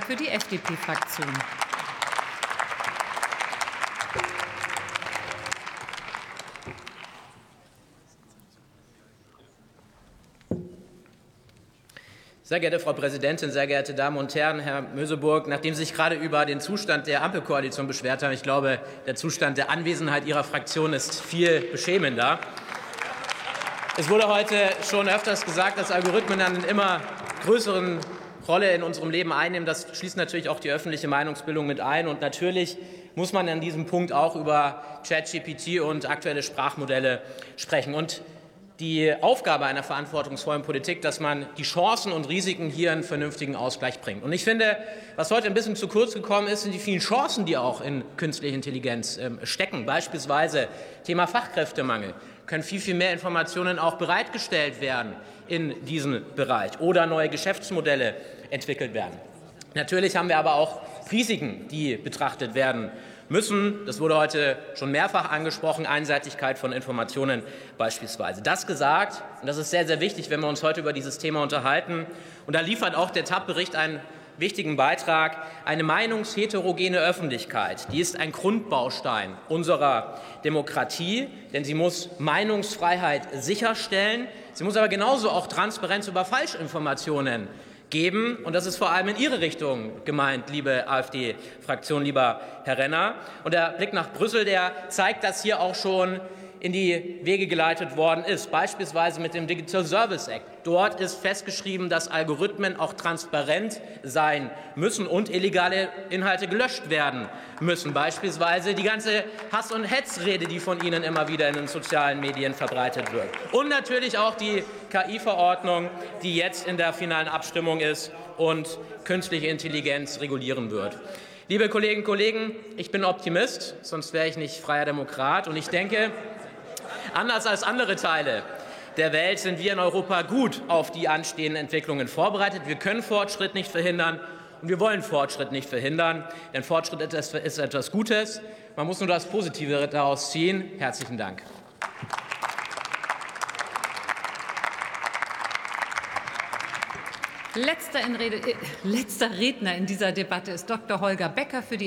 für die FDP-Fraktion. Sehr geehrte Frau Präsidentin, sehr geehrte Damen und Herren, Herr Möseburg, nachdem Sie sich gerade über den Zustand der Ampelkoalition beschwert haben, ich glaube, der Zustand der Anwesenheit Ihrer Fraktion ist viel beschämender. Es wurde heute schon öfters gesagt, dass Algorithmen einen immer größeren Rolle in unserem Leben einnehmen. Das schließt natürlich auch die öffentliche Meinungsbildung mit ein. Und natürlich muss man an diesem Punkt auch über ChatGPT und aktuelle Sprachmodelle sprechen. Und die Aufgabe einer verantwortungsvollen Politik, dass man die Chancen und Risiken hier einen vernünftigen Ausgleich bringt. Und ich finde, was heute ein bisschen zu kurz gekommen ist, sind die vielen Chancen, die auch in künstliche Intelligenz äh, stecken. Beispielsweise Thema Fachkräftemangel können viel, viel mehr Informationen auch bereitgestellt werden in diesem Bereich oder neue Geschäftsmodelle entwickelt werden. Natürlich haben wir aber auch Risiken, die betrachtet werden müssen. Das wurde heute schon mehrfach angesprochen, Einseitigkeit von Informationen beispielsweise. Das gesagt, und das ist sehr, sehr wichtig, wenn wir uns heute über dieses Thema unterhalten. Und da liefert auch der TAP-Bericht einen wichtigen Beitrag. Eine meinungsheterogene Öffentlichkeit, die ist ein Grundbaustein unserer Demokratie, denn sie muss Meinungsfreiheit sicherstellen. Sie muss aber genauso auch Transparenz über Falschinformationen geben. Und das ist vor allem in Ihre Richtung gemeint, liebe AfD-Fraktion, lieber Herr Renner. Und der Blick nach Brüssel, der zeigt das hier auch schon in die Wege geleitet worden ist, beispielsweise mit dem Digital Service Act. Dort ist festgeschrieben, dass Algorithmen auch transparent sein müssen und illegale Inhalte gelöscht werden müssen, beispielsweise die ganze Hass- und Hetzrede, die von Ihnen immer wieder in den sozialen Medien verbreitet wird. Und natürlich auch die KI-Verordnung, die jetzt in der finalen Abstimmung ist und künstliche Intelligenz regulieren wird. Liebe Kolleginnen und Kollegen, ich bin Optimist, sonst wäre ich nicht freier Demokrat. Und ich denke, Anders als andere Teile der Welt sind wir in Europa gut auf die anstehenden Entwicklungen vorbereitet. Wir können Fortschritt nicht verhindern und wir wollen Fortschritt nicht verhindern, denn Fortschritt ist etwas Gutes. Man muss nur das Positive daraus ziehen. Herzlichen Dank. Letzter, Rede, äh, letzter Redner in dieser Debatte ist Dr. Holger Becker für die